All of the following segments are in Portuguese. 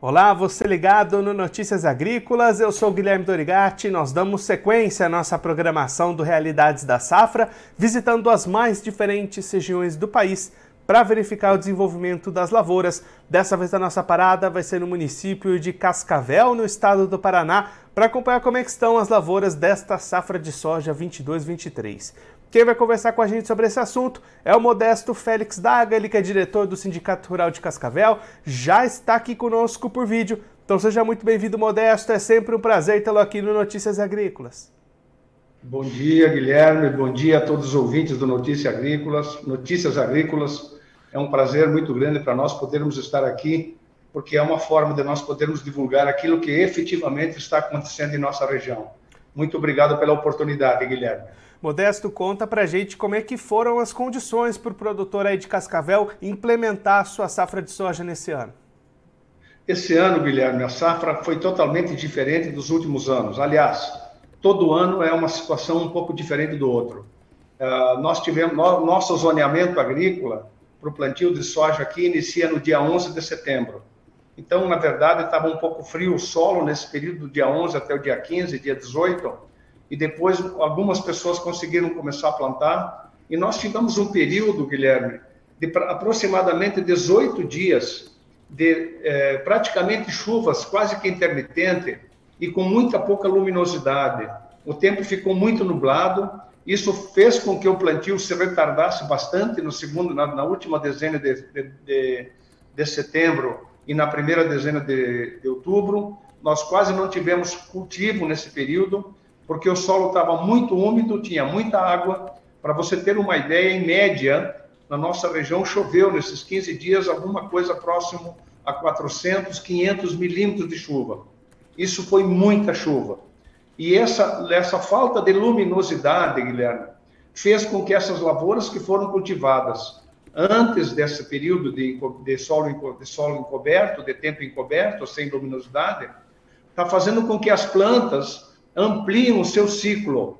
Olá, você ligado no Notícias Agrícolas, eu sou Guilherme Dorigatti. Nós damos sequência à nossa programação do Realidades da Safra, visitando as mais diferentes regiões do país para verificar o desenvolvimento das lavouras. Dessa vez a nossa parada vai ser no município de Cascavel, no estado do Paraná, para acompanhar como é estão as lavouras desta safra de soja 22-23. Quem vai conversar com a gente sobre esse assunto é o Modesto Félix Daga, ele que é diretor do Sindicato Rural de Cascavel, já está aqui conosco por vídeo. Então seja muito bem-vindo, Modesto. É sempre um prazer tê-lo aqui no Notícias Agrícolas. Bom dia, Guilherme. Bom dia a todos os ouvintes do Notícias Agrícolas. Notícias Agrícolas é um prazer muito grande para nós podermos estar aqui, porque é uma forma de nós podermos divulgar aquilo que efetivamente está acontecendo em nossa região. Muito obrigado pela oportunidade, Guilherme. Modesto, conta pra gente como é que foram as condições para o produtor aí de Cascavel implementar a sua safra de soja nesse ano. Esse ano, Guilherme, a safra foi totalmente diferente dos últimos anos. Aliás, todo ano é uma situação um pouco diferente do outro. Uh, nós tivemos no, nosso zoneamento agrícola para o plantio de soja aqui inicia no dia 11 de setembro. Então, na verdade, estava um pouco frio o solo nesse período do dia 11 até o dia 15, dia 18 e depois algumas pessoas conseguiram começar a plantar. E nós tivemos um período, Guilherme, de aproximadamente 18 dias de é, praticamente chuvas quase que intermitente e com muita pouca luminosidade. O tempo ficou muito nublado. Isso fez com que o plantio se retardasse bastante no segundo, na, na última dezena de, de, de, de, setembro e na primeira dezena de, de outubro. Nós quase não tivemos cultivo nesse período porque o solo estava muito úmido, tinha muita água. Para você ter uma ideia, em média, na nossa região choveu nesses 15 dias alguma coisa próximo a 400, 500 milímetros de chuva. Isso foi muita chuva. E essa, essa falta de luminosidade, Guilherme, fez com que essas lavouras que foram cultivadas antes desse período de, de, solo, de solo encoberto, de tempo encoberto, sem luminosidade, está fazendo com que as plantas ampliam o seu ciclo.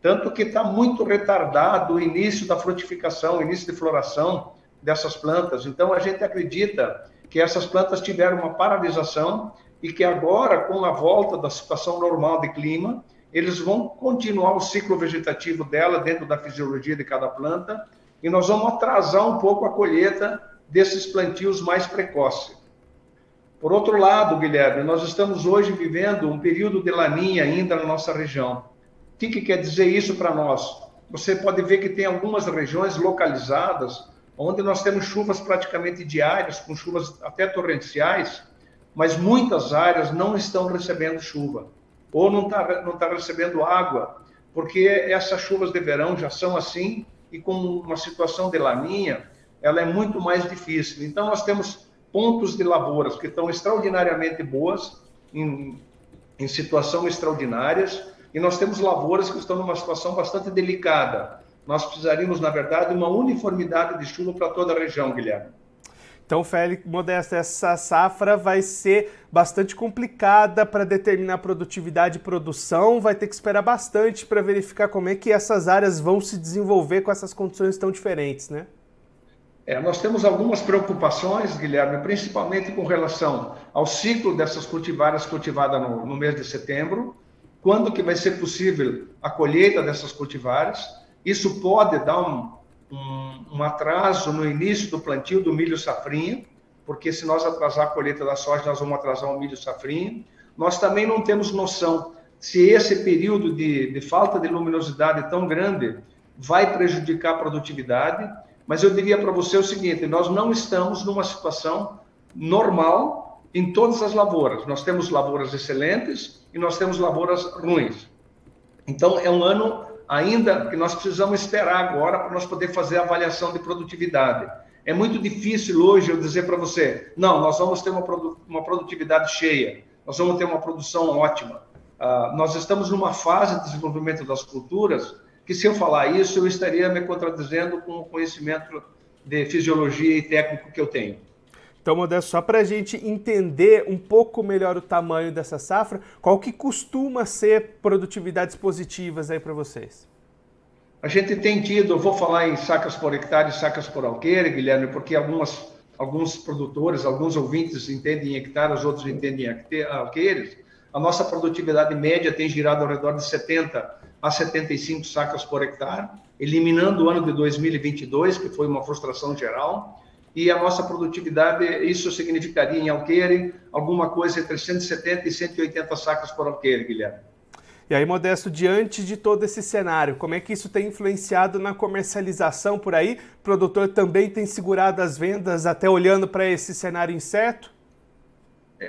Tanto que está muito retardado o início da frutificação, o início de floração dessas plantas. Então, a gente acredita que essas plantas tiveram uma paralisação e que agora, com a volta da situação normal de clima, eles vão continuar o ciclo vegetativo dela dentro da fisiologia de cada planta e nós vamos atrasar um pouco a colheita desses plantios mais precoces. Por outro lado, Guilherme, nós estamos hoje vivendo um período de laninha ainda na nossa região. O que, que quer dizer isso para nós? Você pode ver que tem algumas regiões localizadas onde nós temos chuvas praticamente diárias, com chuvas até torrenciais, mas muitas áreas não estão recebendo chuva ou não está não tá recebendo água, porque essas chuvas de verão já são assim e com uma situação de laninha, ela é muito mais difícil. Então, nós temos pontos de lavouras que estão extraordinariamente boas, em, em situação extraordinárias, e nós temos lavouras que estão numa situação bastante delicada. Nós precisaríamos, na verdade, uma uniformidade de chuva para toda a região, Guilherme. Então, Félix, Modesto, essa safra vai ser bastante complicada para determinar produtividade e produção. Vai ter que esperar bastante para verificar como é que essas áreas vão se desenvolver com essas condições tão diferentes, né? É, nós temos algumas preocupações, Guilherme, principalmente com relação ao ciclo dessas cultivares cultivadas no, no, mês de setembro, quando que vai ser possível a colheita dessas cultivares. Isso pode dar um, um, um atraso no início do plantio do milho safrinha, porque se nós atrasar a colheita da soja, nós vamos atrasar o milho safrinha. Nós também não temos noção se esse período de, de falta de luminosidade tão grande vai prejudicar a produtividade mas eu diria para você o seguinte: nós não estamos numa situação normal em todas as lavouras. Nós temos lavouras excelentes e nós temos lavouras ruins. Então, é um ano ainda que nós precisamos esperar agora para nós poder fazer a avaliação de produtividade. É muito difícil hoje eu dizer para você, não, nós vamos ter uma, uma produtividade cheia, nós vamos ter uma produção ótima. Uh, nós estamos numa fase de desenvolvimento das culturas que se eu falar isso, eu estaria me contradizendo com o conhecimento de fisiologia e técnico que eu tenho. Então, Modesto, só para a gente entender um pouco melhor o tamanho dessa safra, qual que costuma ser produtividades positivas aí para vocês? A gente tem tido, eu vou falar em sacas por hectare e sacas por alqueire, Guilherme, porque algumas alguns produtores, alguns ouvintes entendem em hectares, outros entendem em alqueires, a nossa produtividade média tem girado ao redor de 70 a 75 sacas por hectare, eliminando o ano de 2022, que foi uma frustração geral, e a nossa produtividade, isso significaria em alqueire alguma coisa entre 170 e 180 sacas por alqueire, Guilherme. E aí, Modesto, diante de todo esse cenário, como é que isso tem influenciado na comercialização por aí? O produtor também tem segurado as vendas até olhando para esse cenário incerto?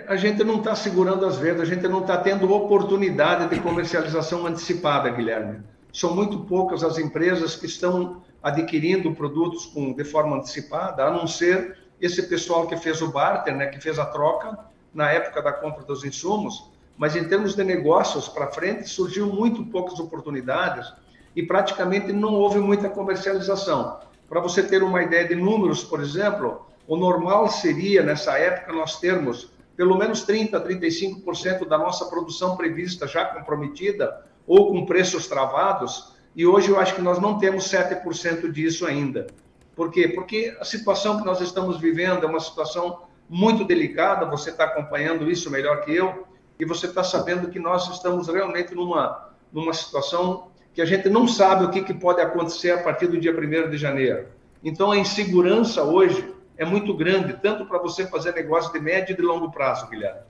A gente não está segurando as vendas, a gente não está tendo oportunidade de comercialização antecipada, Guilherme. São muito poucas as empresas que estão adquirindo produtos com, de forma antecipada, a não ser esse pessoal que fez o barter, né, que fez a troca na época da compra dos insumos, mas em termos de negócios para frente, surgiu muito poucas oportunidades e praticamente não houve muita comercialização. Para você ter uma ideia de números, por exemplo, o normal seria, nessa época, nós termos pelo menos 30%, 35% da nossa produção prevista já comprometida ou com preços travados, e hoje eu acho que nós não temos 7% disso ainda. Por quê? Porque a situação que nós estamos vivendo é uma situação muito delicada, você está acompanhando isso melhor que eu, e você está sabendo que nós estamos realmente numa, numa situação que a gente não sabe o que, que pode acontecer a partir do dia 1 de janeiro. Então, a insegurança hoje é muito grande, tanto para você fazer negócio de médio e de longo prazo, Guilherme.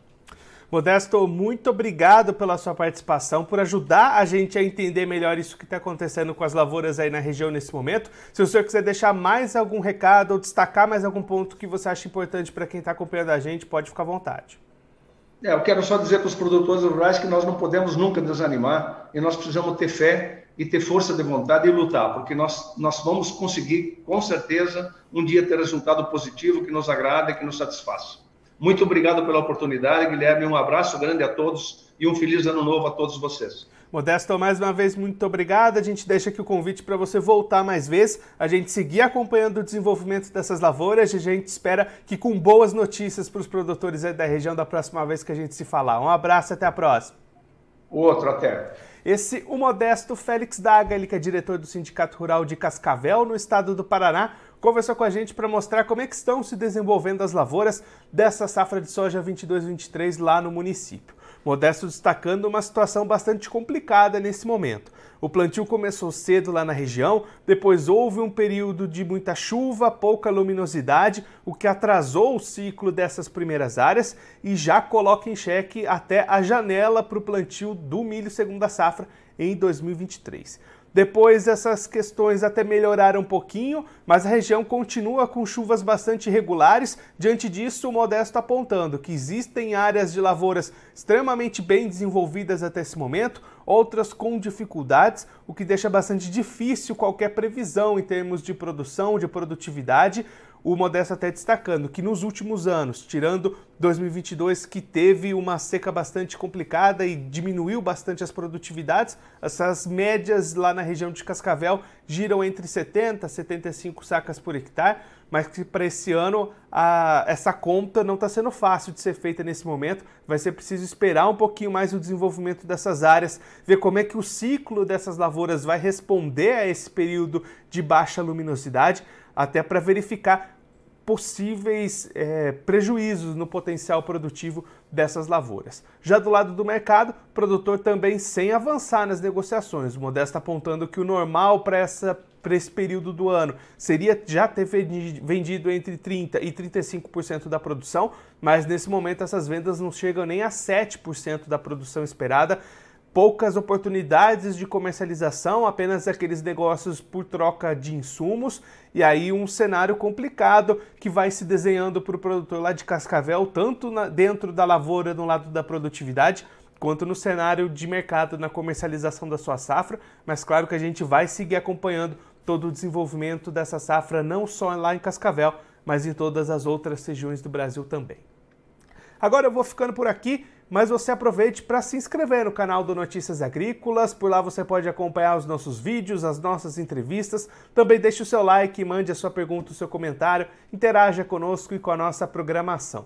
Modesto, muito obrigado pela sua participação, por ajudar a gente a entender melhor isso que está acontecendo com as lavouras aí na região nesse momento. Se o senhor quiser deixar mais algum recado ou destacar mais algum ponto que você acha importante para quem está acompanhando a gente, pode ficar à vontade. É, eu quero só dizer para os produtores rurais que nós não podemos nunca desanimar e nós precisamos ter fé e ter força de vontade e lutar, porque nós, nós vamos conseguir, com certeza, um dia ter resultado positivo que nos agrade e que nos satisfaça. Muito obrigado pela oportunidade, Guilherme. Um abraço grande a todos e um feliz ano novo a todos vocês. Modesto, mais uma vez, muito obrigado. A gente deixa aqui o convite para você voltar mais vezes, a gente seguir acompanhando o desenvolvimento dessas lavouras e a gente espera que com boas notícias para os produtores da região da próxima vez que a gente se falar. Um abraço, até a próxima. Outro até. Esse, o modesto Félix Daga, ele que é diretor do Sindicato Rural de Cascavel, no estado do Paraná, conversou com a gente para mostrar como é que estão se desenvolvendo as lavouras dessa safra de soja 22-23 lá no município. Modesto destacando uma situação bastante complicada nesse momento. O plantio começou cedo lá na região, depois houve um período de muita chuva, pouca luminosidade, o que atrasou o ciclo dessas primeiras áreas e já coloca em xeque até a janela para o plantio do milho segunda safra em 2023. Depois essas questões até melhoraram um pouquinho, mas a região continua com chuvas bastante irregulares. Diante disso, o Modesto apontando que existem áreas de lavouras extremamente bem desenvolvidas até esse momento, outras com dificuldades, o que deixa bastante difícil qualquer previsão em termos de produção, de produtividade, o Modesto até destacando que nos últimos anos, tirando 2022 que teve uma seca bastante complicada e diminuiu bastante as produtividades, essas médias lá na região de Cascavel giram entre 70 e 75 sacas por hectare, mas que para esse ano a, essa conta não está sendo fácil de ser feita nesse momento. Vai ser preciso esperar um pouquinho mais o desenvolvimento dessas áreas, ver como é que o ciclo dessas lavouras vai responder a esse período de baixa luminosidade até para verificar possíveis é, prejuízos no potencial produtivo dessas lavouras. Já do lado do mercado, produtor também sem avançar nas negociações. O Modesto apontando que o normal para essa para esse período do ano. Seria já ter vendido entre 30% e 35% da produção, mas nesse momento essas vendas não chegam nem a 7% da produção esperada, poucas oportunidades de comercialização, apenas aqueles negócios por troca de insumos, e aí um cenário complicado que vai se desenhando para o produtor lá de Cascavel, tanto na, dentro da lavoura, no lado da produtividade, quanto no cenário de mercado na comercialização da sua safra, mas claro que a gente vai seguir acompanhando todo o desenvolvimento dessa safra, não só lá em Cascavel, mas em todas as outras regiões do Brasil também. Agora eu vou ficando por aqui mas você aproveite para se inscrever no canal do Notícias Agrícolas, por lá você pode acompanhar os nossos vídeos, as nossas entrevistas. Também deixe o seu like, mande a sua pergunta, o seu comentário, interaja conosco e com a nossa programação.